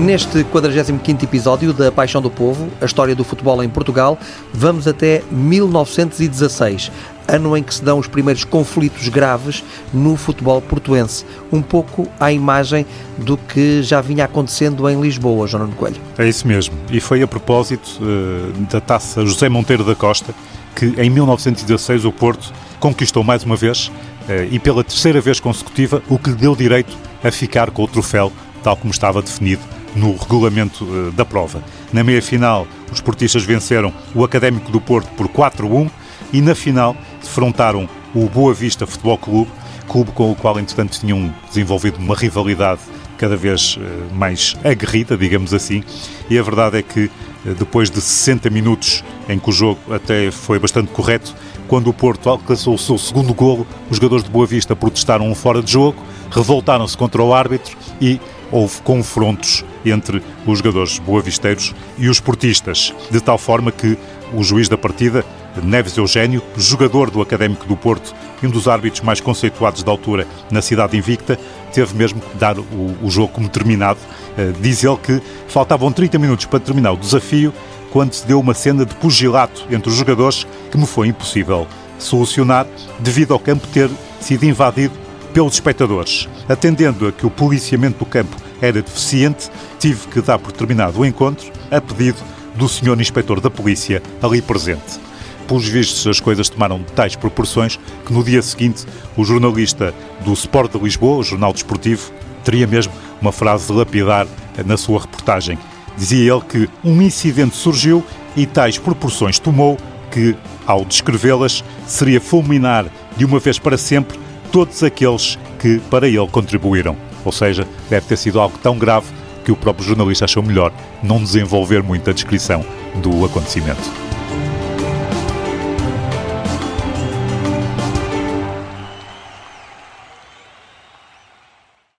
Neste 45º episódio da Paixão do Povo, a história do futebol em Portugal, vamos até 1916, ano em que se dão os primeiros conflitos graves no futebol portuense, um pouco à imagem do que já vinha acontecendo em Lisboa, João Coelho. É isso mesmo, e foi a propósito uh, da taça José Monteiro da Costa que em 1916 o Porto conquistou mais uma vez uh, e pela terceira vez consecutiva o que lhe deu direito a ficar com o troféu tal como estava definido no regulamento uh, da prova. Na meia-final, os portistas venceram o Académico do Porto por 4-1 e na final defrontaram o Boa Vista Futebol Clube, clube com o qual, entretanto, tinham desenvolvido uma rivalidade cada vez uh, mais aguerrida, digamos assim, e a verdade é que uh, depois de 60 minutos em que o jogo até foi bastante correto, quando o Porto alcançou o seu segundo golo, os jogadores de Boa Vista protestaram um fora de jogo, revoltaram-se contra o árbitro e houve confrontos entre os jogadores boavisteiros e os portistas, de tal forma que o juiz da partida, Neves Eugênio, jogador do Académico do Porto e um dos árbitros mais conceituados da altura na cidade invicta, teve mesmo que dar o, o jogo como terminado. Uh, diz ele que faltavam 30 minutos para terminar o desafio quando se deu uma cena de pugilato entre os jogadores que me foi impossível solucionar devido ao campo ter sido invadido pelos espectadores. Atendendo a que o policiamento do campo era deficiente, tive que dar por terminado o encontro a pedido do senhor inspetor da polícia ali presente. Pelos vistos, as coisas tomaram tais proporções que no dia seguinte o jornalista do Sport de Lisboa, o jornal desportivo, teria mesmo uma frase lapidar na sua reportagem. Dizia ele que um incidente surgiu e tais proporções tomou que, ao descrevê-las, seria fulminar de uma vez para sempre todos aqueles que para ele contribuíram. Ou seja, deve ter sido algo tão grave que o próprio jornalista achou melhor não desenvolver muito a descrição do acontecimento.